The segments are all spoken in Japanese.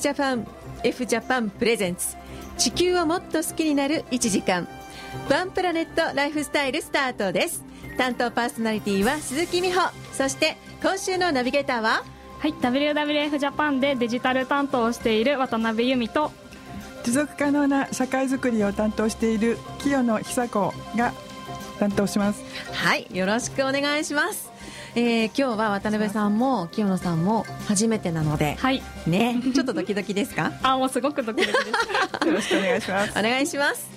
ジャパン F ジャパンプレゼンツ地球をもっと好きになる1時間。ワンプラネットライフスタイルスタートです。担当パーソナリティは鈴木美穂。そして今週のナビゲーターは？はい WWF ジャパンでデジタル担当をしている渡辺由美と持続可能な社会づくりを担当している清野久子が担当します。はいよろしくお願いしますえー、今日は渡辺さんも清野さんも初めてなので、はい、ね、ちょっとドキドキですか？あもうすごくドキドキです。よろしくお願いします。お願いします、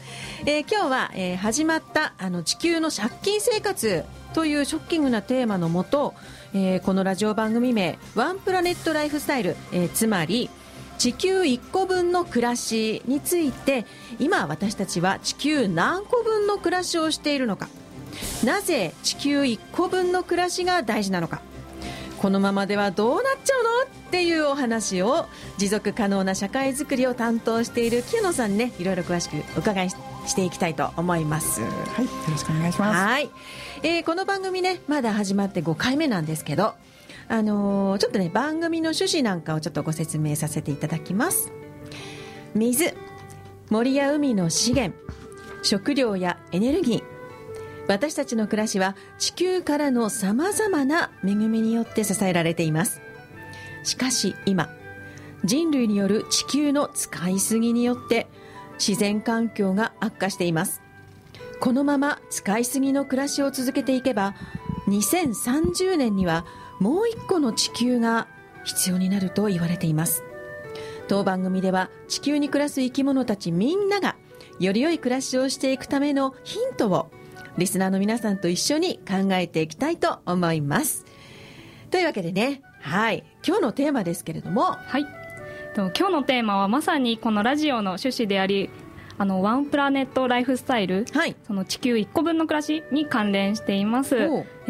えー、今日は、えー、始まったあの地球の借金生活というショッキングなテーマのもと、えー、このラジオ番組名「ワンプラネットライフスタイル」えー、つまり地球1個分の暮らしについて今私たちは地球何個分の暮らしをしているのかなぜ地球1個分の暮らしが大事なのか。このままではどうなっちゃうのっていうお話を持続可能な社会づくりを担当している清野さんにねいろいろ詳しくお伺いしていきたいと思います。はいよろしくお願いします。はい、えー、この番組ねまだ始まって5回目なんですけどあのー、ちょっとね番組の趣旨なんかをちょっとご説明させていただきます。水森や海の資源食料やエネルギー私たちの暮らしは地球からのさまざまな恵みによって支えられています。しかし今人類による地球の使いすぎによって自然環境が悪化しています。このまま使いすぎの暮らしを続けていけば2030年にはもう一個の地球が必要になると言われています。当番組では地球に暮らす生き物たちみんながより良い暮らしをしていくためのヒントをリスナーの皆さんと一緒に考えていきたいと思います。というわけでね、はい、今日のテーマですけれども、はい、今日のテーマはまさにこのラジオの趣旨であり、あのワンプラネットライフスタイル、はい、その地球1個分の暮らしに関連しています。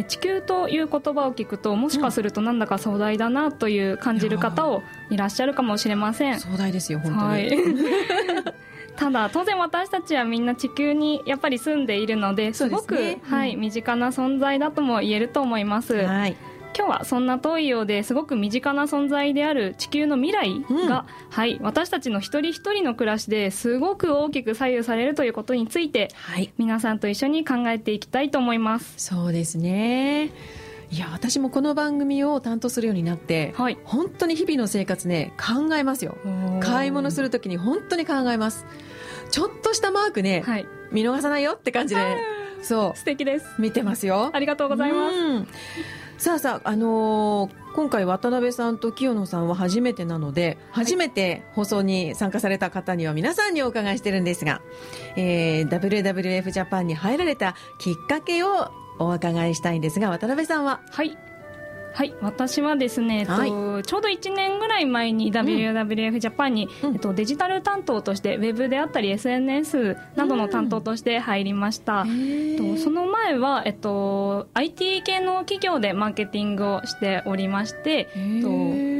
地球という言葉を聞くともしかするとなんだか壮大だなという感じる方をいらっしゃるかもしれません。壮大ですよ本当に、はい ただ当然私たちはみんな地球にやっぱり住んでいるのですごく、ねうん、はい、身近な存在だとも言えると思います、はい、今日はそんな遠いようですごく身近な存在である地球の未来が、うん、はい、私たちの一人一人の暮らしですごく大きく左右されるということについて、はい、皆さんと一緒に考えていきたいと思います。そうですね。いや私もこの番組を担当するようになって、はい、本当に日々の生活ね考えますよ。買い物するときに本当に考えますちょっとしたマークね、はい、見逃さないよって感じでそう。素敵です。見てますよ。ありがとうございます。さあさあ、あのー、今回渡辺さんと清野さんは初めてなので、はい、初めて放送に参加された方には皆さんにお伺いしてるんですが、えー、WWF ジャパンに入られたきっかけをお伺いしたいんですが渡辺さんは？はいはい私はですね、はい、えっと、ちょうど1年ぐらい前に WWF ジャパンに、うん、えっと、デジタル担当としてウェブであったり SNS などの担当として入りました、うん、とその前は、えっと、IT 系の企業でマーケティングをしておりましてと、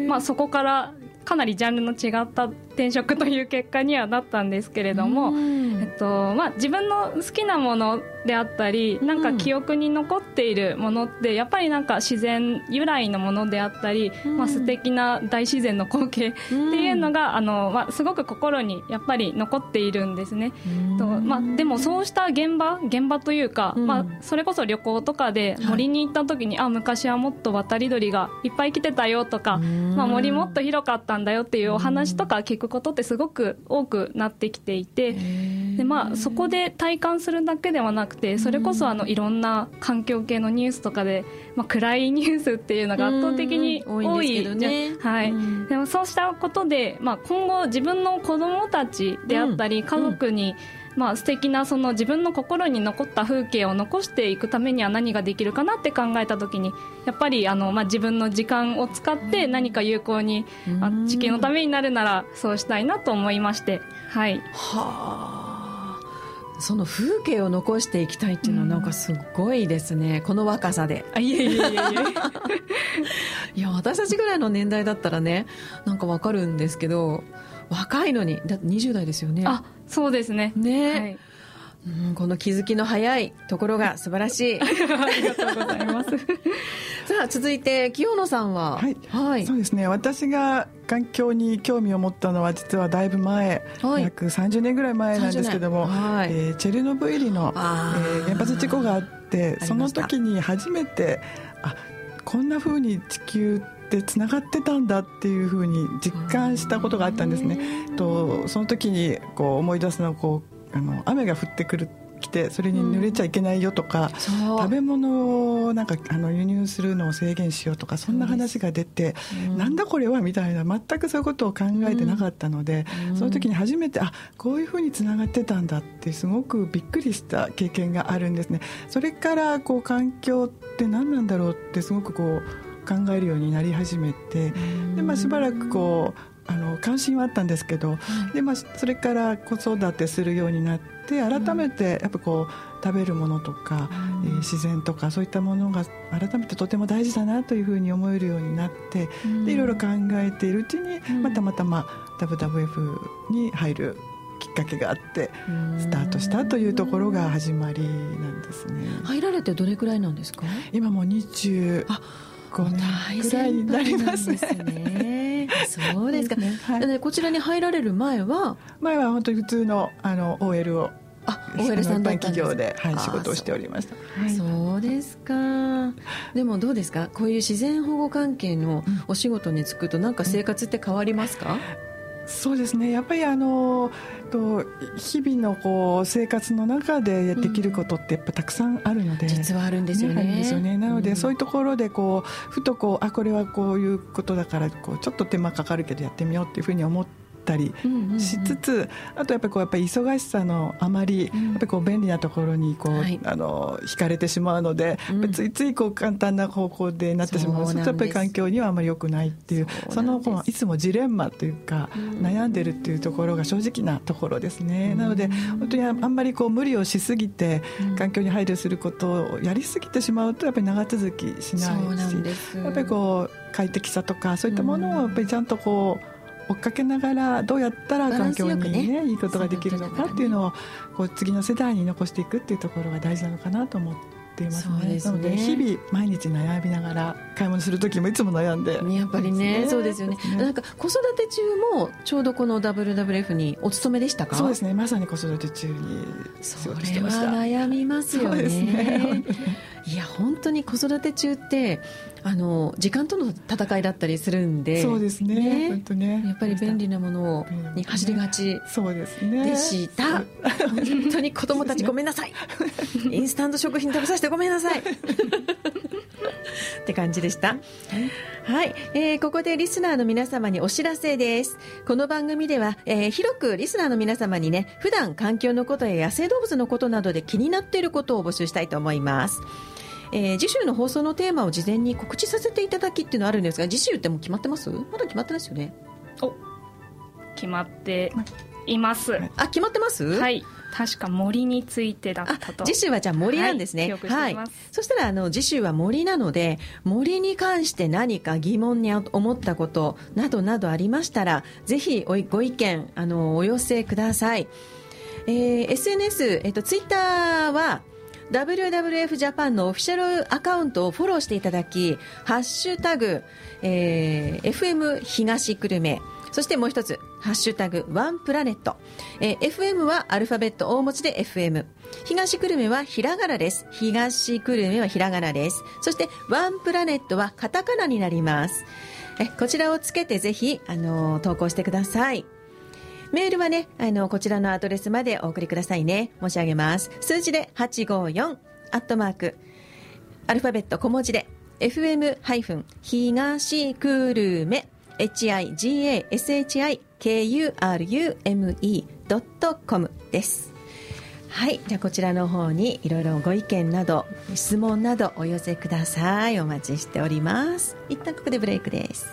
まあ、そこからかなりジャンルの違った転職という結果にはなったんですけれども、えっとまあ、自分の好きなものであったりなんか記憶に残っているものってやっぱりなんか自然由来のものであったり、まあ、素敵な大自然の光景っていうのがあの、まあ、すごく心にやっぱり残っているんですね。とまあ、でもそうした現場現場というか、まあ、それこそ旅行とかで森に行った時に、はい、あ昔はもっと渡り鳥がいっぱい来てたよとか、まあ、森もっと広かったんだよっていうお話とか聞くことってすごく多くなってきていてで、まあ、そこで体感するだけではなくてそれこそあのいろんな環境系のニュースとかで、まあ、暗いニュースっていうのが圧倒的に多いね、はい、でもそうしたことで、まあ、今後自分の子供たちであったり家族に、まあ素敵なその自分の心に残った風景を残していくためには何ができるかなって考えた時にやっぱりあの、まあ、自分の時間を使って何か有効に、あ地球のためになるならそうしたいなと思いまして。はい。はあその風景を残していきたいっていうのはなんかすごいですね、うん、この若さで。あいえいえいえいえ。いや私たちぐらいの年代だったらねなんかわかるんですけど若いのにだって20代ですよね。あそうですね。ね、はいうんこの気づきの早いところが 素晴らしい。ありがとうございます。さあ続いて清野さんは？はい、はい。そうですね。私が環境に興味を持ったのは実はだいぶ前、はい。約30年ぐらい前なんですけども、30年。はい。えーチェルノブイリの、えあー。ー原発事故があってその時に初めてあこんな風に地球ってつながってたんだっていう風に実感したことがあったんですね。とその時にこう思い出すのはこうあの雨が降ってくる来てそれに濡れちゃいけないよとか、そう。食べ物をなんかあの輸入するのを制限しようとかそんな話が出て、なんだこれはみたいな全くそういうことを考えてなかったので、その時に初めてあこういうふうにつながってたんだってすごくびっくりした経験があるんですね。それからこう環境って何なんだろうってすごくこう考えるようになり始めてで、まあ、しばらくこうあの関心はあったんですけど、でまあ、それから子育てするようになって改めてやっぱこう食べるものとか、えー自然とかそういったものが改めてとても大事だなというふうに思えるようになってでいろいろ考えているうちにまたまたまあ WWF に入るきっかけがあってスタートしたというところが始まりなんですね。入られてどれくらいなんですか？今もう25あ年くらいになりますね。ねそうですか、ね。はい。でこちらに入られる前は？前は本当に普通のあの OL をあ OL さんだったんです企業で、はい、あ仕事をしておりました。そうですか。でもどうですか？こういう自然保護関係のお仕事に就くとなんか生活って変わりますか、そうですね。やっぱりあのと日々のこう生活の中でできることってやっぱたくさんあるので、実はあるんですよね。あるんですよね。なので、うん。そういうところでこうふとこうあこれはこういうことだからこうちょっと手間かかるけどやってみようっていうふうに思ったりしつつ、あとやっぱりこうやっぱり忙しさのあまり、うん。やっぱりこう便利なところにこう、はい。あの惹かれてしまうので、ついついこう簡単な方向でなってしまう。そうとやっぱり環境にはあまり良くないっていうそのこういつもジレンマというか、うん。悩んでるっていうところが正直なところですね、うん。なので本当にあんまりこう無理をしすぎてうん。環境に配慮することをやりすぎてしまうとやっぱり長続きしないしやっぱりこう快適さとかそういったものをやっぱりちゃんとこう追っかけながらどうやったら環境にバランスよくね。いいことができるのかっていうのをこう次の世代に残していくっていうところが大事なのかなと思っていますそうですね。ねなので日々毎日悩みながら買い物する時もいつも悩んで。やっぱりねそうですよね。なんか子育て中もちょうどこの WWF にお勤めでしたか？そうですね。まさに子育て中に仕そ事してました。悩みますよねいや本当に子育て中ってあの時間との戦いだったりするんでそうですね本当ね。やっぱり便利なものに走りがちそうですね。でした、本当に子供たちごめんなさい。インスタント食品食べさせてごめんなさい。って感じでした。はい、えーここでリスナーの皆様にお知らせです。この番組では、えー広くリスナーの皆様にね普段環境のことや野生動物のことなどで気になっていることを募集したいと思いますえー次週の放送のテーマを事前に告知させていただきっていうのはあるんですが次週ってもう決まってます？まだ決まってないですよね？お。決まっています。あ決まってます？はい。確か森についてだったと。次週はじゃあ森なんですね。はい。記憶してい。そしたらあの次週は森なので森に関して何か疑問に思ったことなどなどありましたらぜひおいご意見あのお寄せください。えー SNS えっとツイッターは WWF ジャパンのオフィシャルアカウントをフォローしていただき、ハッシュタグ、えー FM 東久留米、そしてもう一つ、ハッシュタグワンプラネット、えー FM はアルファベット大文字で FM、東久留米はひらがなです。東久留米はひらがなです。そしてワンプラネットはカタカナになります。えこちらをつけてぜひ、あのー投稿してください。メールはね、あの、こちらのアドレスまでお送りくださいね。申し上げます。数字で854、アットマーク、アルファベット小文字で、fm- 東クルメ、higashi-kurume.com です。はい。じゃあこちらの方にいろいろご意見など、質問などお寄せください。お待ちしております。一旦ここでブレイクです。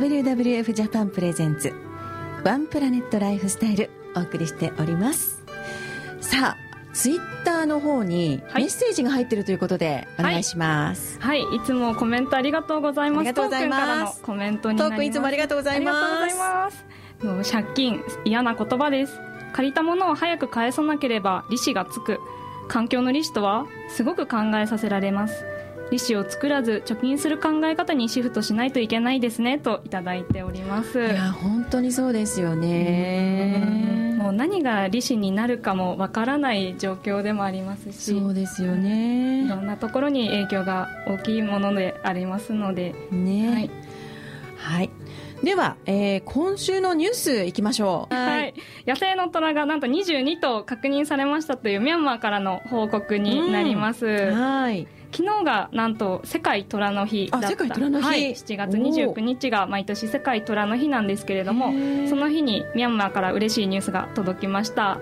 WWF ジャパンプレゼンツワンプラネットライフスタイルお送りしております。さあツイッターの方にメッセージが入ってるということでお願いします。はい、はい、いつもコメントありがとうございます。ありがとうございます。からのコメントになりいつもありがとうございます。借金嫌な言葉です。借りたものを早く返さなければ利子がつく。環境の利子とはすごく考えさせられます利子を作らず貯金する考え方にシフトしないといけないですねといただいております。いや本当にそうですよね。もう何が利子になるかもわからない状況でもありますしそうですよね。いろんなところに影響が大きいものでありますので。ね。はい、はい。では、えー、今週のニュースいきましょう。はい。野生の虎がなんと22頭確認されましたというミャンマーからの報告になります。うん、はい。昨日がなんと世界虎の日だった。世界虎の日、はい、7月29日が毎年世界虎の日なんですけれどもその日にミャンマーから嬉しいニュースが届きました。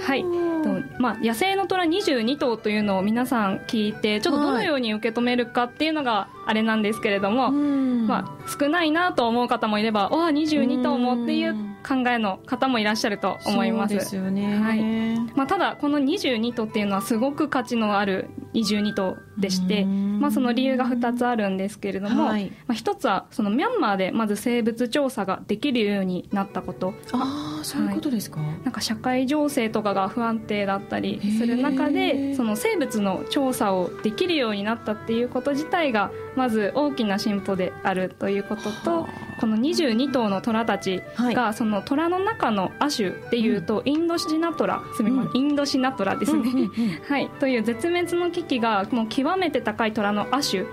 はい。まあ、野生の虎22頭というのを皆さん聞いてちょっとどのように受け止めるかっていうのがあれなんですけれども、まあ、少ないなと思う方もいればわあ22頭もっていう考えの方もいらっしゃると思います。ですよね、はい。まあ、ただこの22頭っていうのはすごく価値のある22頭でして、まあ、その理由が2つあるんですけれども、はい、まあ、1つはそのミャンマーでまず生物調査ができるようになったこと。ああそういうことですか、はい、なんか社会情勢とかが不安定だったりする中でその生物の調査をできるようになったっていうこと自体がまず大きな進歩であるということとこの22頭の虎たちが、その虎の中の亜種っていうと、インドシナトラすみません、インドシナトラですね、はい、という絶滅の危機がもう極めて高い虎の亜種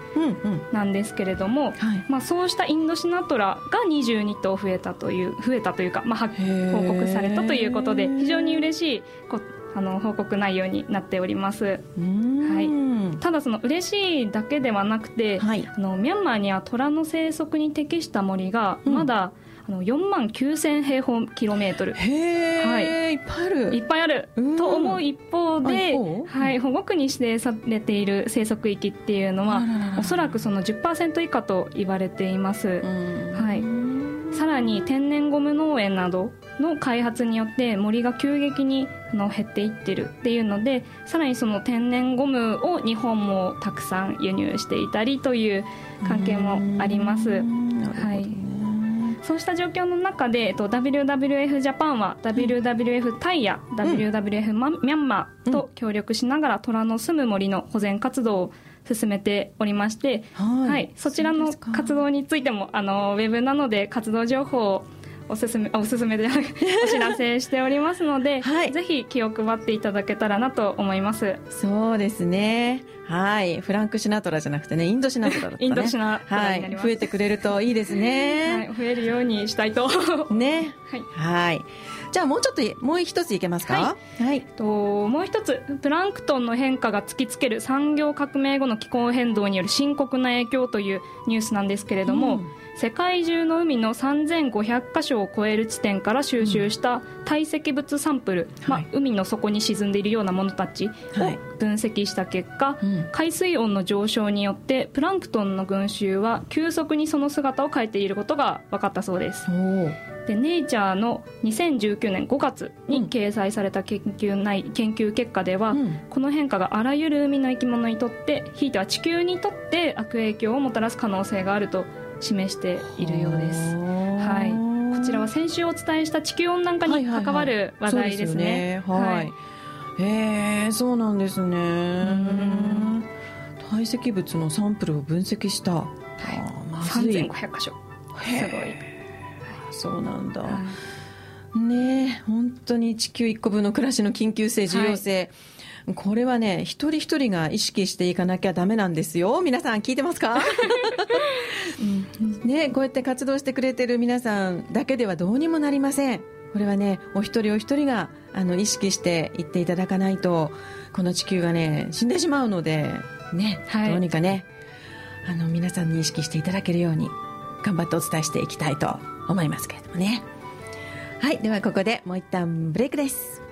なんですけれども、まあ、そうしたインドシナトラが22頭増えたという増えたというか、まあ、報告されたということで非常に嬉しいあの報告内容になっております。はい。ただその嬉しいだけではなくて、はい、あのミャンマーには虎の生息に適した森がまだ、うん、あの4万9000平方キロメートル。へえ、はい、いっぱいある。いっぱいある。と思う一方で、はい、保護区に指定されている生息域っていうのはおそらくその10%以下と言われています、はい、さらに天然ゴム農園などの開発によって森が急激にの減っていってるっていうのでさらにその天然ゴムを日本もたくさん輸入していたりという関係もあります。はい。そうした状況の中で、えっと、WWF ジャパンは WWF タイや WWF ミャンマーと協力しながら虎の住む森の保全活動を進めておりまして、はい、はい、そちらの活動についてもあのウェブなので活動情報をおすすめおすすめで お知らせしておりますので、はい、ぜひ気を配っていただけたらなと思います。そうですね。はい。フランク・シナトラじゃなくてねインドシナトラだった、ね、インドシナトラになります、はい、増えてくれるといいですね、はい、増えるようにしたいと。ね。はいじゃあもうちょっともう一ついけますか？はい、はい、ともう一つ。プランクトンの変化が突きつける産業革命後の気候変動による深刻な影響というニュースなんですけれども、うん。世界中の海の3500箇所を超える地点から収集した堆積物サンプル、うん、まあ、海の底に沈んでいるようなものたちを分析した結果、はいうん、海水温の上昇によってプランクトンの群衆は急速にその姿を変えていることが分かったそうですでネイチャーの2019年5月に掲載された研究内、研究結果では、うん、この変化があらゆる海の生き物にとってひいては地球にとって悪影響をもたらす可能性があると示しているようです。はい、こちらは先週お伝えした地球温暖化に関わる話題ですね。はい、へえそうなんですね。堆積物のサンプルを分析した。はい、3500箇所。すごい。そうなんだ。ね本当に地球一個分の暮らしの緊急性重要性、はいこれはね、一人一人が意識していかなきゃダメなんですよ。皆さん聞いてますか、ね、こうやって活動してくれてる皆さんだけではどうにもなりません。これはね、お一人お一人があの意識していっていただかないと、この地球がね、死んでしまうので、ね、はい、どうにかね、あの皆さんに意識していただけるように頑張ってお伝えしていきたいと思いますけれどもね。はい、ではここでもう一旦ブレイクです。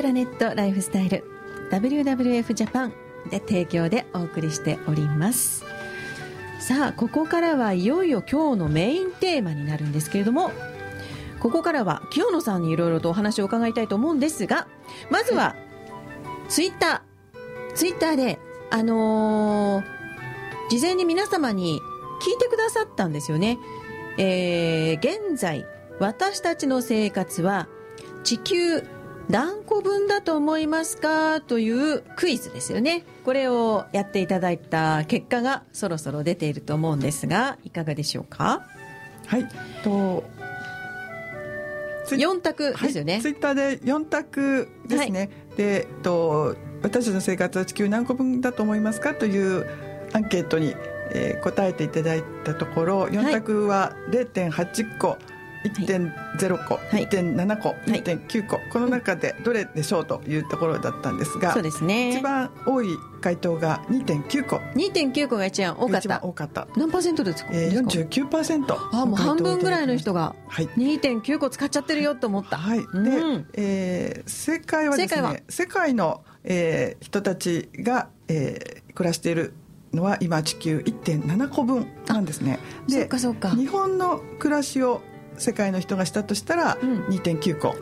プラネットライフスタイル WWF ジャパンで提供でお送りしております。さあここからはいよいよ今日のメインテーマになるんですけれどもここからは清野さんにいろいろとお話を伺いたいと思うんですがまずはツイッターツイッターであのー、事前に皆様に聞いてくださったんですよね。えー、現在私たちの生活は地球何個分だと思いますか？というクイズですよね。これをやっていただいた結果がそろそろ出ていると思うんですがいかがでしょうか？はい。と4択ですよね、はい、ツイッターで4択ですね、はい、でと私たちの生活は地球何個分だと思いますか？というアンケートに、えー、答えていただいたところ4択は0.8個、はい1.0個、はい、1.7個、はい、1.9個この中でどれでしょうというところだったんですが、そうですね。一番多い回答が2.9個。2.9個が一番多かった。多かった。何パーセントですか、えー、49%あもう半分ぐらいの人が2.9個使っちゃってるよと思った。はい、で、うん、えー、正解はですね世界の、えー、人たちが、えー、暮らしているのは今地球1.7個分なんですね。で日本の暮らしを世界の人がしたとしたら2.9個と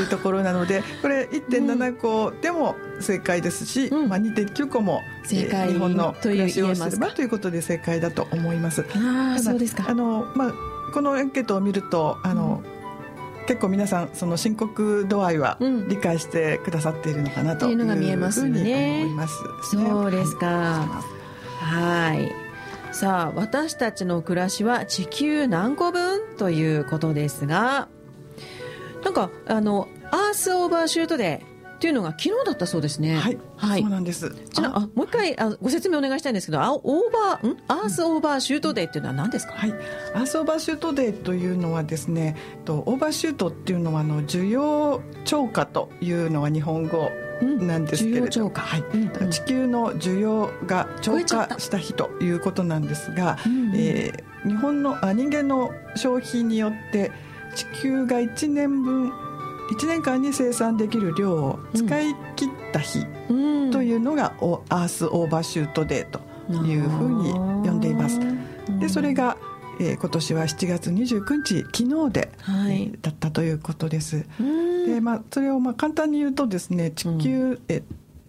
いうところなのでこれ1.7個でも正解ですし、うん、まあ、2.9個も正解日本の暮らしをすればということで正解だと思います。あそうですか。あの、まあ、このアンケートを見るとあの、うん、結構皆さんその深刻度合いは理解してくださっているのかなというふうに思います、ね、そうですか。はいさあ私たちの暮らしは地球何個分？ということですがなんかあのアースオーバーシュートデーっていうのが昨日だったそうですね。はい、はい、そうなんです。じゃあもう一回あご説明お願いしたいんですけど、あオーバーん？アースオーバーシュートデーっていうのは何ですか？はい、アースオーバーシュートデーというのはですね、とオーバーシュートっていうのはあの需要超過というのは日本語なんですけれど、はい、うん、地球の需要が超過した日ということなんですが、うんえー、日本のあ人間の消費によって地球が1年分1年間に生産できる量を使い切った日というのが、うん、アースオーバーシュートデーというふうに呼んでいます。でそれがえー、今年は7月29日昨日で、はい、だったということです。でまあ、それをまあ簡単に言うとですね地球、うん、え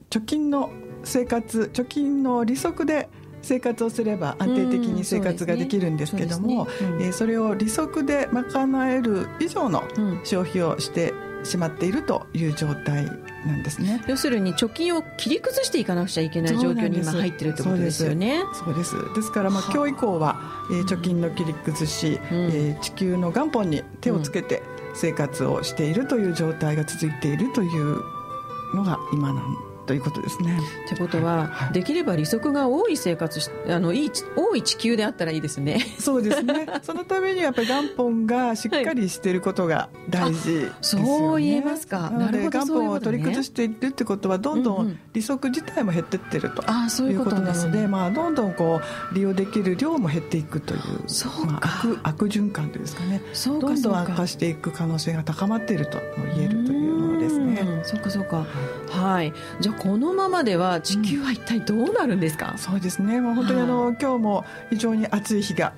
貯金の生活貯金の利息で生活をすれば安定的に生活ができるんですけども、そ、ねね。うん、えー、それを利息で賄える以上の消費をしてしまっているという状態なんですね。要するに貯金を切り崩していかなくちゃいけない状況に今入ってるってことですよね。そうです。です。からまあ今日以降は、えー、貯金の切り崩し、うん、えー、地球の元本に手をつけて生活をしているという状態が続いているというのが今なんということですね。ということは、はい、できれば利息が多い生活あのいい多い地球であったらいいですね。そうですね。そのためにやっぱり元本がしっかりしていることが大事ですよね。そう言えますか。なので元本を取り崩しているってことはどんどん利息自体も減っていってるということなので、まあどんどんこう利用できる量も減っていくという、そうまあ、悪悪循環というんですかね。そうどんどん悪化していく可能性が高まっていると言えるというね。そうかそうか。はい。じゃこのままでは地球は一体どうなるんですか、うん、そうですね。もう本当にあの、今日も非常に暑い日が、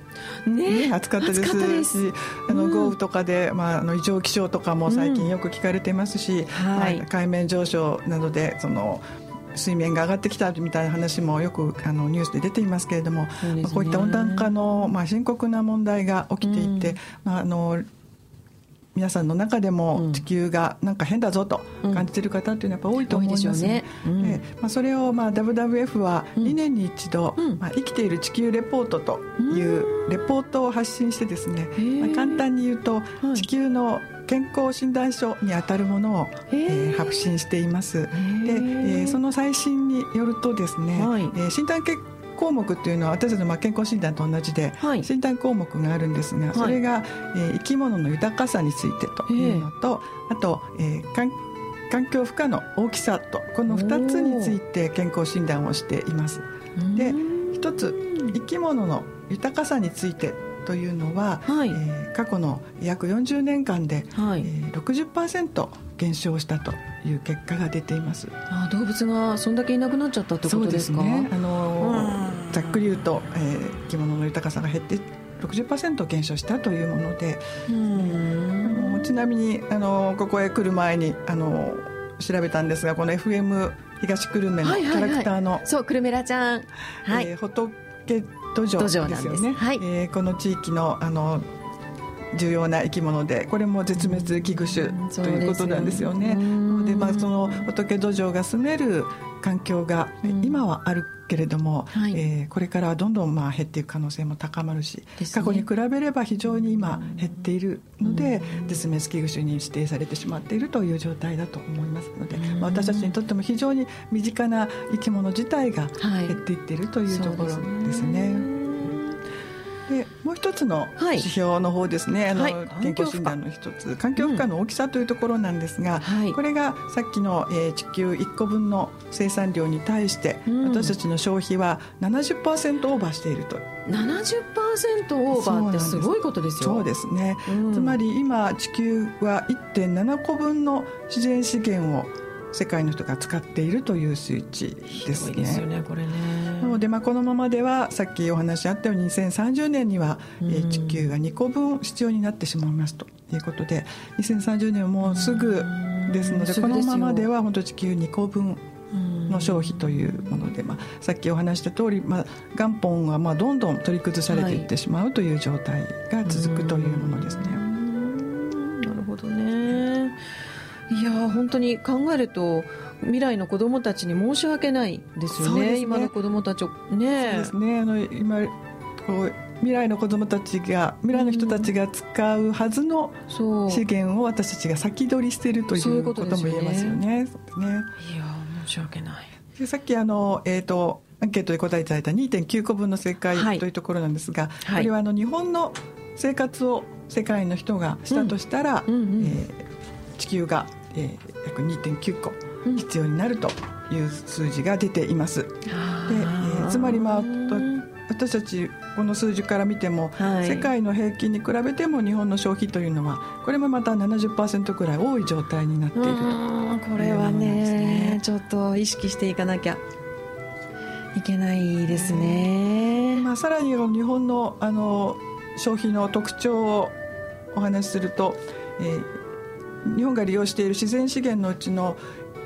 ね、ね暑かったです。しあの豪雨とかで、まあ、あの異常気象とかも最近よく聞かれてますし、はい、海面上昇などでその水面が上がってきたみたいな話もよくあのニュースで出ていますけれども、ね、まあ、こういった温暖化の、まあ、深刻な問題が起きていて、うん、まあ、あの皆さんの中でも地球がなんか変だぞと感じている方っていうのはやっぱ多いと思います、ね。うん。まあ、それをまあ WWF は2年に一度、まあ、生きている地球レポートというレポートを発信してですね、まあ、簡単に言うと地球の健康診断書にあたるものを、え。ー、発信しています。で、えー、その最新によるとですね、はい、えー、診断結項目っていうのは私たちの健康診断と同じで、診断項目があるんですが、それが、えー、生き物の豊かさについてというのと、あと、えー、環環境負荷の大きさとこの2つについて健康診断をしています。で一つ生き物の豊かさについてというのは、はい、えー、過去の約40年間で、はい。えー、60%減少したという結果が出ています。あ動物がそんだけいなくなっちゃったってことですか？ね。あのざっくり言うと、えー、生き物の豊かさが減って60%減少したというものであのちなみにあのここへ来る前にあの調べたんですがこの FM 東久留米のキャラクターの、はいはいはい、そう久留米らちゃん、はい、えー、仏土壌ですよね、はい、えー、この地域のあの重要な生き物でこれも絶滅危惧種ということなんですよね。でまあ、その仏土壌が住める環境が今はあるけれども、はい、えー、これからどんどんまあ減っていく可能性も高まるし、ね、過去に比べれば非常に今減っているので、絶滅危惧種に指定されてしまっているという状態だと思いますので、まあ、私たちにとっても非常に身近な生き物自体が減っていっているというところですね。でもう一つの指標の方ですね、はい、あの、健康診断の一つ。環境負荷の大きさというところなんですが、うん、これがさっきの、えー、地球1個分の生産量に対して、うん、私たちの消費は70%オーバーしていると。70%オーバーってす。ごいことですよ。そうですね、うん、つまり今地球は1.7個分の自然資源を世界の人が使っているという数値ですね。ですよねこれねなので、まあ、このままではさっきお話あったように2030年には、うん、え地球が2個分必要になってしまいますということで2030年はもうすぐですので、このままでは本当地球2個分の消費というもので、まあ、さっきお話した通り、まあ、元本はまあどんどん取り崩されていってしまうという状態が続くというものですね。ないや本当に考えると未来の子どもたちに申し訳ないですよね、ね。今の子どもたちを。ね。そうですね。あの今こう未来の子どもたちが未来の人たちが使うはずの資源を私たちが先取りしているということも言えますよね。ね。いや申し訳ない。でさっきあの、えーと、アンケートで答えていただいた2.9個分の正解というところなんですが、はい、これはあの日本の生活を世界の人がしたとしたら、うんうんうん、えー地球が、えー、約2.9個必要になるという数字が出ています。で、えー、つまりまあ私たちこの数字から見ても、はい、世界の平均に比べても日本の消費というのはこれもまた70%くらい多い状態になっているとこれはね、ね、ちょっと意識していかなきゃいけないですね、まあ、さらに日本のあの消費の特徴をお話しすると、えー、日本が利用している自然資源のうちの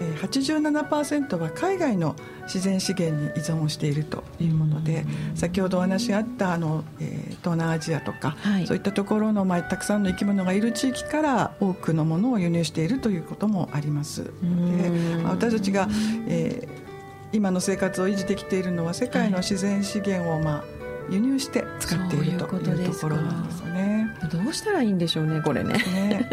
87%は海外の自然資源に依存をしているというもので先ほどお話があったあの、えー、東南アジアとか、はい、そういったところの、まあ、たくさんの生き物がいる地域から多くのものを輸入しているということもあります。で、まあ、私たちが、えー、今の生活を維持できているのは世界の自然資源を、まあ、輸入して使っているというところなんですよね。どうしたらいいんでしょうねこれね。ね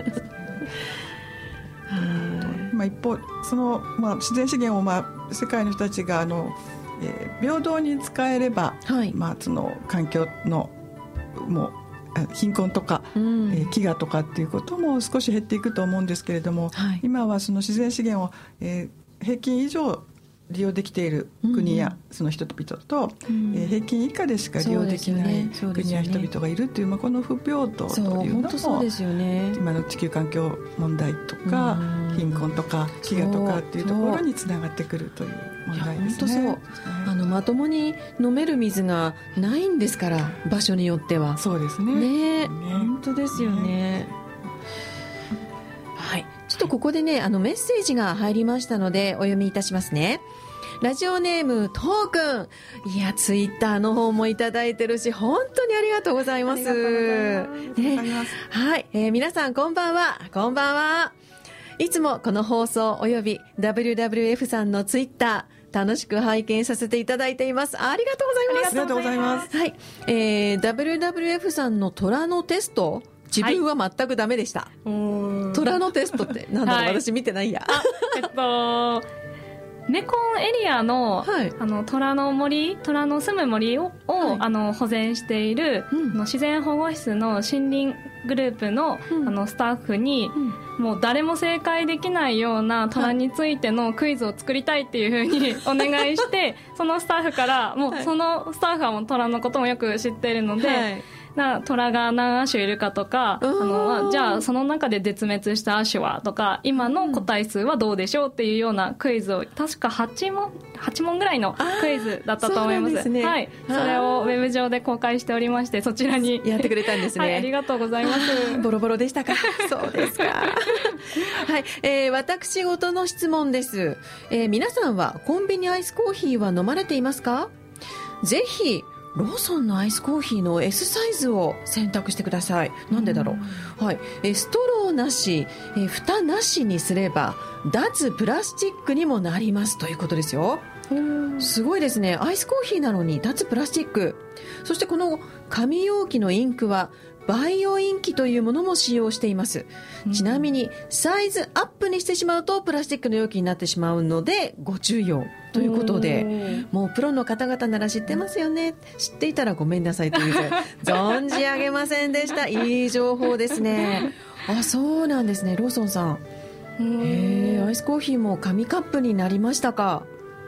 まあ、一方その、まあ、自然資源を、まあ、世界の人たちがあの、えー、平等に使えれば、はい、まあ、その環境のもう貧困とか、うん、えー、飢餓とかっていうことも少し減っていくと思うんですけれども、はい、今はその自然資源を、えー、平均以上利用できている国やその人々と、うん、えー、平均以下でしか利用できない国や人々がいるという、まあ、この不平等というのもね、今の地球環境問題とか、貧困とか飢餓とかっていうところにつながってくるという問題ですね。あのまともに飲める水がないんですから場所によっては。そうですね。ね本当ですよね。ねはい。ちょっとここでねあのメッセージが入りましたのでお読みいたしますねラジオネーム、とうくん。いや、ツイッターの方もいただいてるし、本当にありがとうございます。ね、はい、えー、皆さんこんばんは。こんばんは。いつもこの放送及び WWF さんのツイッター、楽しく拝見させていただいています。ありがとうございます。ありがとうございます。はい。えー、WWF さんの虎のテスト？自分は全くダメでした。はい、虎のテストって、なんだろう、はい、私見てないや。えっと、メコンエリアのはい、あの虎の森虎の住む森をはい、あの保全している、うん、の自然保護室の森林グループのうん、あのスタッフに、うん、もう誰も正解できないような虎についてのクイズを作りたいっていうふうに お願いしてそのスタッフからもうそのスタッフはもう虎のこともよく知っているので。な虎が何亜種いるかとかあのじゃあその中で絶滅した亜種はとか今の個体数はどうでしょうっていうようなクイズを確か8問 ,8 問ぐらいのクイズだったと思います。ね、はい、それをウェブ上で公開しておりましてそちらに。やってくれたんですね、はい、ありがとうございます。ボロボロでしたか？そうですか。はい、えー、私事の質問です、えー、皆さんはコンビニアイスコーヒーは飲まれていますか？ぜひローソンのアイスコーヒーの S サイズを選択してください。なんでだろう、はい、えストローなしえ蓋なしにすれば脱プラスチックにもなりますということですよ。すごいですね。アイスコーヒーなのに脱プラスチック。そしてこの紙容器のインクはバイオインキというものも使用しています、うん、ちなみにサイズアップにしてしまうとプラスチックの容器になってしまうのでご注意をということでもうプロの方々なら知ってますよね。知っていたらごめんなさいという 存じ上げませんでした。いい情報ですね。あそうなんですね。ローソンさん。へえアイスコーヒーも紙カップになりましたか。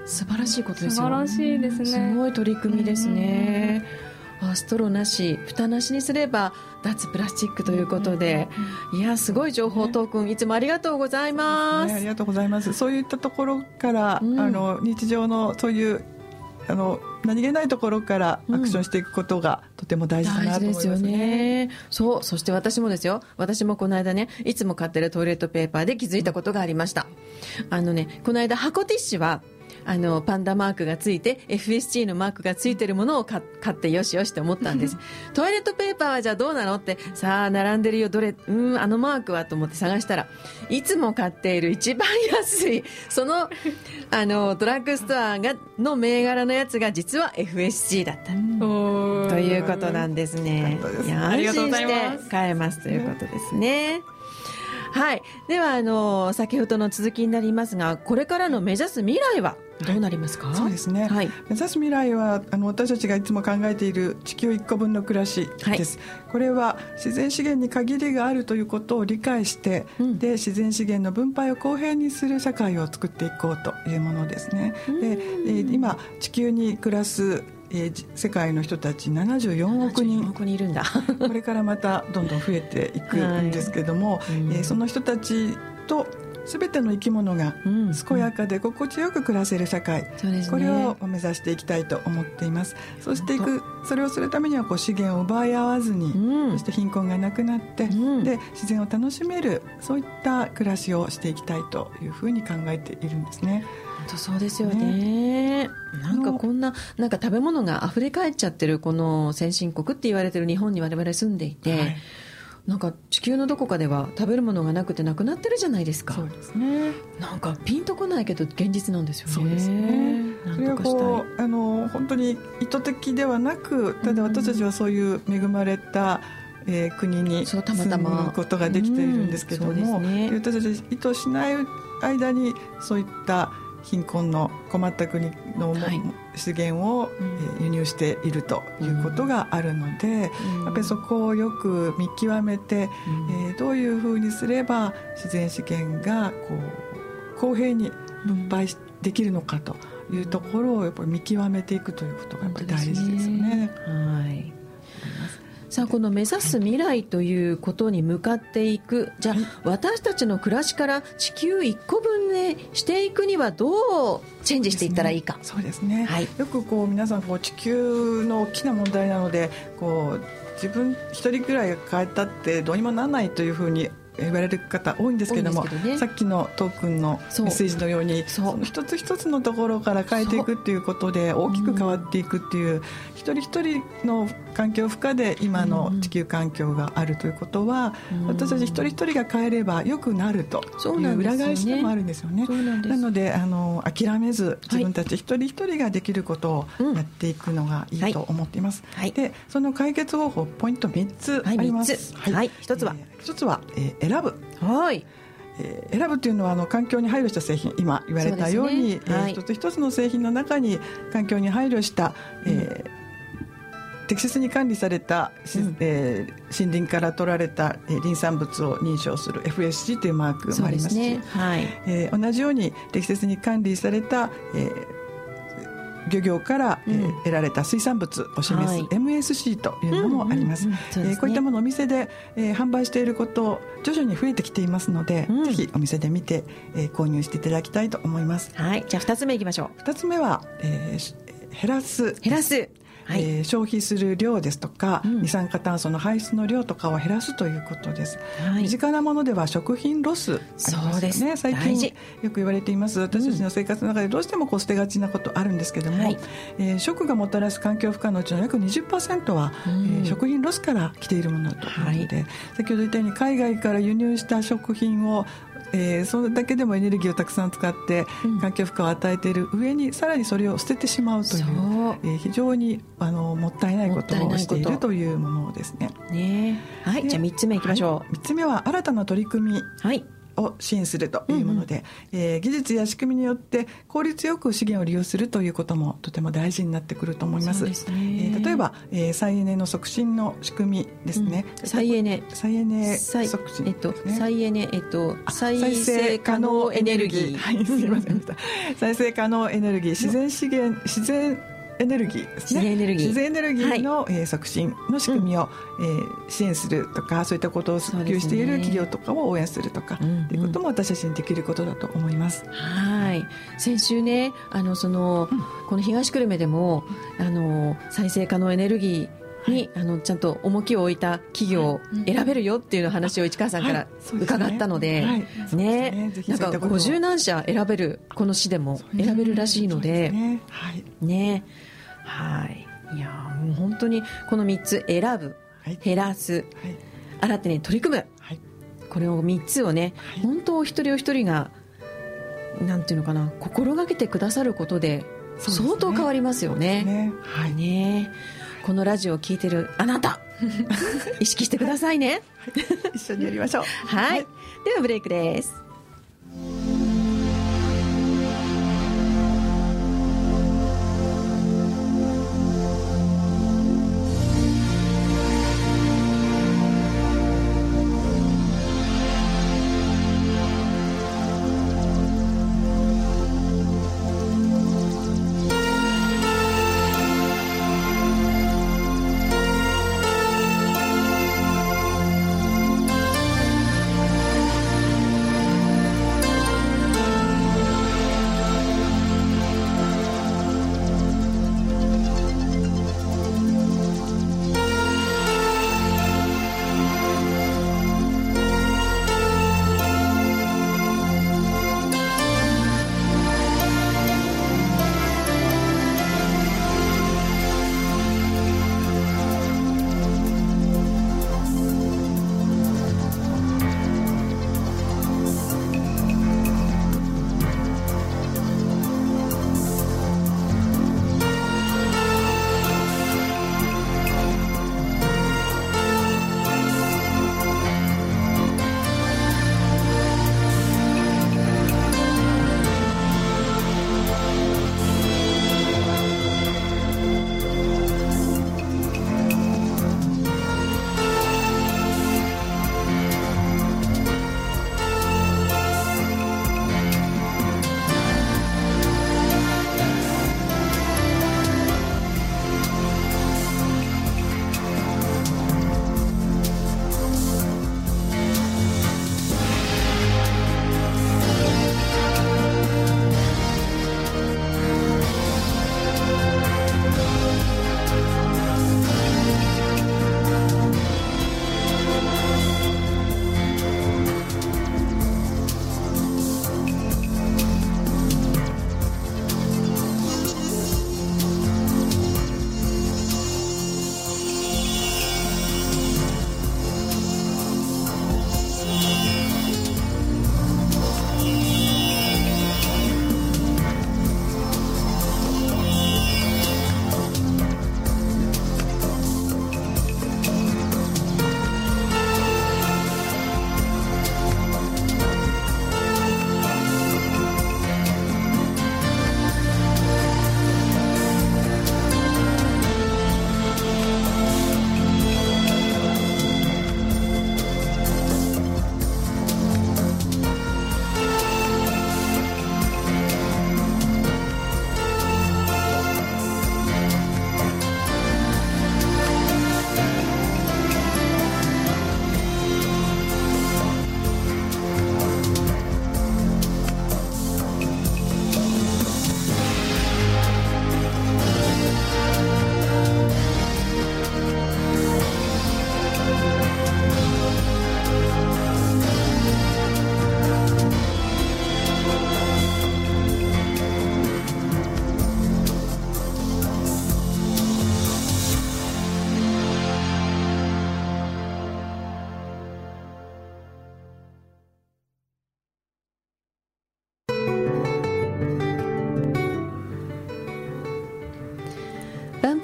素晴らしいことですよ。素晴らしいですね。すごい取り組みですね、あストローなし蓋なしにすれば脱プラスチックということで、いやすごい情報トークンいつもありがとうございます、ね、ありがとうございます。そういったところから、うん、あの日常のそういうあの何気ないところからアクションしていくことがとても大事だなと思いますね,、よね。そう。そして私もですよ。私もこの間ねいつも買ってるトイレットペーパーで気づいたことがありました。あのねこの間箱ティッシュはあのパンダマークがついて FSG のマークがついてるものを買ってよしよしって思ったんです。トイレットペーパーはじゃあどうなの？ってさあ並んでるよ。どれ？うんあのマークは？と思って探したらいつも買っている一番安いそのあのドラッグストアがの銘柄のやつが実は FSG だった。ということなんですね。いや安心して買えますということですね。はい。では、あの、先ほどの続きになりますが、これからの目指す未来はどうなりますか、はい、そうですね、はい、目指す未来はあの私たちがいつも考えている地球1個分の暮らしです、はい、これは自然資源に限りがあるということを理解して、うん、で自然資源の分配を公平にする社会を作っていこうというものですね。で今地球に暮らすえー、世界の人たち74億人。億人いるんだ。これからまたどんどん増えていくんですけども、はい、えー、その人たちと全ての生き物が健やかで心地よく暮らせる社会、うんうん、これを目指していきたいと思っています、そしていくそれをするためにはこう資源を奪い合わずに、うん、そして貧困がなくなって、うん、で自然を楽しめるそういった暮らしをしていきたいというふうに考えているんですね。そうですよね、ね、なんかこんななんか食べ物が溢れ返っちゃってるこの先進国って言われてる日本に我々住んでいて、はい。なんか地球のどこかでは食べるものがなくてなくなってるじゃないですか。そうですね。なんかピンとこないけど現実なんですよね。そうですね。それはこうあの本当に意図的ではなくただ私たちはそういう恵まれた、えー、国に住むことができているんですけども、うんね、私たち意図しない間にそういった貧困の困った国の、はい、資源を、輸入しているということがあるので、うん、やっぱりそこをよく見極めて、うん、えー、どういうふうにすれば自然資源がこう公平に分配できるのかというところをやっぱり見極めていくということがやっぱり大事ですよね。はいさあこの目指す未来ということに向かっていく。じゃあ、私たちの暮らしから地球1個分にしていくにはどうチェンジしていったらいいか。そうですね、はい、よくこう皆さんこう地球の大きな問題なのでこう自分一人くらい変えたってどうにもならないというふうに言われる方多いんですけども、ね、さっきのトークンのメッセージのようにその一つ一つのところから変えていくっていうことで大きく変わっていくっていう、うん、一人一人の環境負荷で今の地球環境があるということは、うん、私たち一人一人が変えればよくなるという裏返しでもあるんですよね。なのであの諦めず自分たち一人一人ができることをやっていくのがいいと思っています。はい、でその解決方法ポイント3つあります。はい、はい、1つは、えー、1つは、えー、選ぶ。はい。えー、選ぶというのはあの環境に配慮した製品今言われたようにう、ね。はい、えー、一つ一つの製品の中に環境に配慮した、えー、適切に管理された、うん、えー、森林から取られた、えー、林産物を認証する FSC というマークもありますし、ね。はい。えー、同じように適切に管理された、えー、漁業から、えー、得られた水産物を示す MSC というのもあります。こういったものをお店で、えー、販売していること徐々に増えてきていますので、ぜひお店で見て、えー、購入していただきたいと思います。はい。じゃあ2つ目いきましょう。2つ目は、えー、減らす。減らすはい、えー、消費する量ですとか、うん、二酸化炭素の排出の量とかを減らすということです、はい、身近なものでは食品ロスそうです。ね最近よく言われています。私たちの生活の中でどうしてもこう捨てがちなことあるんですけども、はい、えー、食がもたらす環境負荷のうちの約20%は、うん、えー、食品ロスから来ているものということで、はい、先ほど言ったように海外から輸入した食品をえー、それだけでもエネルギーをたくさん使って環境負荷を与えている上にさらにそれを捨ててしまうという、えー、非常にあのもったいないことをしていると。いうものですね。ねはい、じゃあ3つ目いきましょう、はい、3つ目は新たな取り組み。はいを支援するというもので、うんうん、えー、技術や仕組みによって効率よく資源を利用するということもとても大事になってくると思います。すね、えー、例えば、えー、再エネの促進の仕組みですね。うん、再エネ。再エネ促進、えっと再エネえっと再生可能エネルギー。はい、すみません再生可能エネルギー。自然資源自然エネルギーですね。自然エネルギー。の、はい、えー、促進の仕組みを、うん、えー、支援するとかそういったことを普及している企業とかを応援するとか、ね、っていうことも私たちにできることだと思います。はい。先週ねあのその、うん、この東久留米でもあの再生可能エネルギーに、あのちゃんと重きを置いた企業を選べるよっていう話を市川さんから伺ったので、ね。なんか50何社選べるこの市でも選べるらしいので、ねはい。いやもう本当にこの3つ選ぶ、はい、減らす、はい、新手に取り組む、はい、これを3つをね、はい、本当お一人お一人がなんていうのかな心がけてくださることで相当変わりますよね。ね。はい、ね。このラジオを聞いてるあなた 意識してくださいね、一緒にやりましょう。はい、ではブレイクです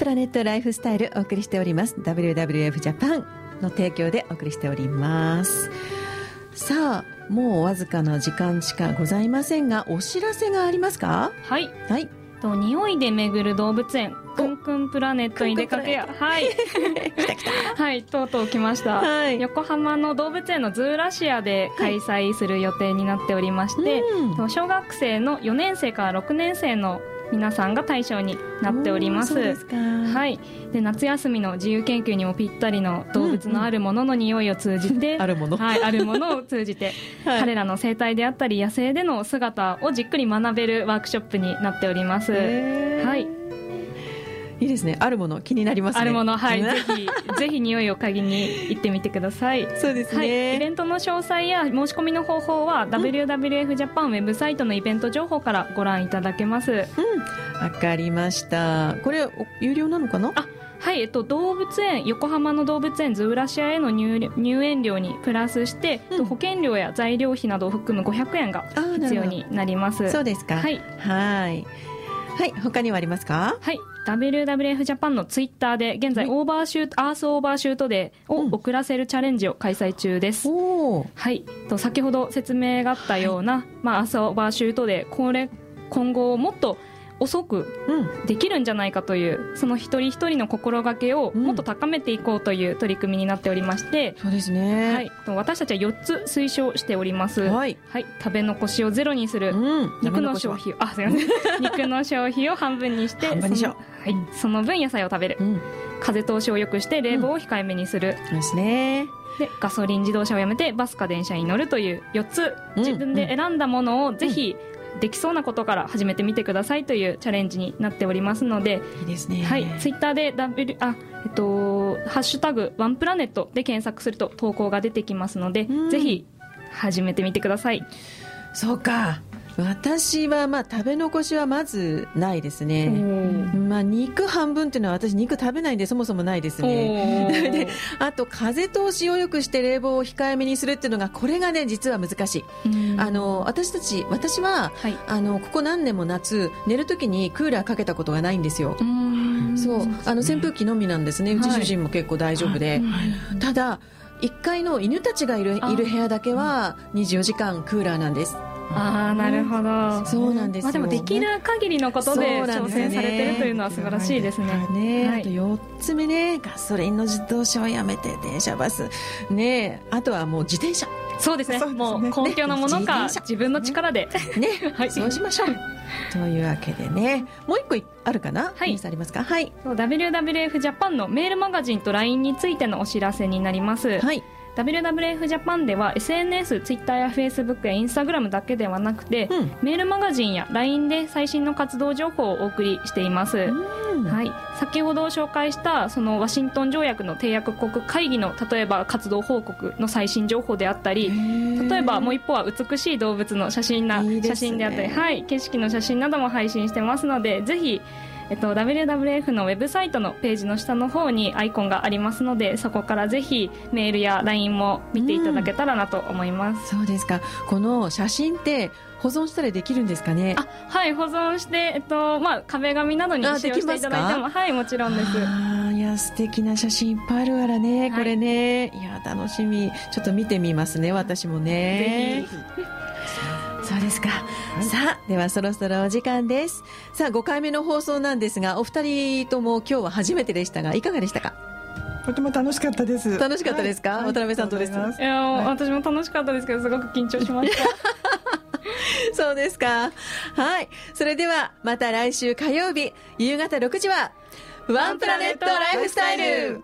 プラネットライフスタイルお送りしております。WWF ジャパンの提供でお送りしております。さあもうわずかな時間しかございませんがお知らせがありますか？はい。はい。と匂いで巡る動物園くんくんプラネットに出かけや。はい。来た来た。はいとうとう来ました、はい。横浜の動物園のズーラシアで開催する予定になっておりまして、うん。と小学生の4年生から6年生の皆さんが対象になっております。はい、で夏休みの自由研究にもぴったりの動物のあるものの匂いを通じて、あるもの。はい、あるものを通じて、はい。彼らの生態であったり野生での姿をじっくり学べるワークショップになっております、はいいいですね。あるもの気になりますね。あるものはい。ねぜひ ぜひ匂いを嗅ぎに行ってみてください。そうですはい、イベね、ントの詳細や申し込みの方法は、WWF ジャパンウェブサイトのイベント情報からご覧いただけます。うん。わかりました。これお有料なのかな？あはい、えっと、動物園横浜の動物園ズーラシアへの入入園料にプラスして、うん。保険料や材料費などを含む500円が必要になります。そうですか。はい。はい。はい。他にはありますか？はい WWF ジャパンのツイッターで現在はい。オーバーシュート、アースオーバーシュートデーをうん。遅らせるチャレンジを開催中です、おおはい、と先ほど説明があったような、まあ、アースオーバーシュートデーこれ今後もっと遅くうん。できるんじゃないかというその一人一人の心がけをもっと高めていこうという取り組みになっておりまして、そうですね。はい、と私たちは4つ推奨しております、はい。はい、食べ残しをゼロにする、うん。肉の消費をあすいません。肉の消費を半分にして半分にしよその,、はい、その分野菜を食べる。うん。風通しを良くして冷房を控えめにする、そうですね。でガソリン自動車をやめてバスか電車に乗るという4つ。うん。自分で選んだものをぜひできそうなことから始めてみてくださいというチャレンジになっておりますので、いいですね。はい、ツイッターで W あえっとハッシュタグワンプラネットで検索すると投稿が出てきますので、うん。ぜひ始めてみてください。そうか私はまあ食べ残しはまずないですね、まあ、肉半分っていうのは私肉食べないんでそもそもないですね。であと風通しを良くして冷房を控えめにするっていうのがこれがね実は難しい、うん。あの私たち私ははい。あのここ何年も夏寝るときにクーラーかけたことがないんですよ、うん。そう。あの扇風機のみなんですね。うち主人も結構大丈夫で、ただ1階の犬たちがいるあ。いる部屋だけは24時間クーラーなんですああなるほど。そうなんですよ、まあ、でもできる限りのことで挑戦されてるというのは素晴らしいですね。ね、はい。あと4つ目ね。ガソリンの自動車をやめて電車バス。ね。あとはもう自転車。そうですね。ね。もう公共のものか、ね。自分の力で、ね、はい。そうしましょう。というわけでね。もう一個いあるかな？はい。ニュースありますか？はい。WWF ジャパンのメールマガジンと LINE についてのお知らせになります、はい WWF ジャパンでは SNS、Twitter や Facebook や Instagram だけではなくて、うん。メールマガジンや LINE で最新の活動情報をお送りしています、うん。はい、先ほど紹介したそのワシントン条約の締約国会議の例えば活動報告の最新情報であったり例えばもう一方は美しい動物の写真なね。写真であったり、はい、景色の写真なども配信してますのでぜひ、えっと、WWF のウェブサイトのページの下の方にアイコンがありますのでそこからぜひメールや LINE も見ていただけたらなと思います、そうですか。この写真って保存したりできるんですかね？あはい保存して、えっとまあ、壁紙などにあ使用していただいてでもはいもちろんです。あーいや素敵な写真いっぱいあるからね、はい。これね。いや楽しみ。ちょっと見てみますね私もね。そうですか、さあではそろそろお時間です。さあ5回目の放送なんですがお二人とも今日は初めてでしたがいかがでしたか？とても楽しかったです。楽しかったですか？はい。渡辺さんどうです？ありがといや、はい。私も楽しかったですけどすごく緊張しました。そうですか。はい。それではまた来週火曜日夕方6時はワンプラネットライフスタイル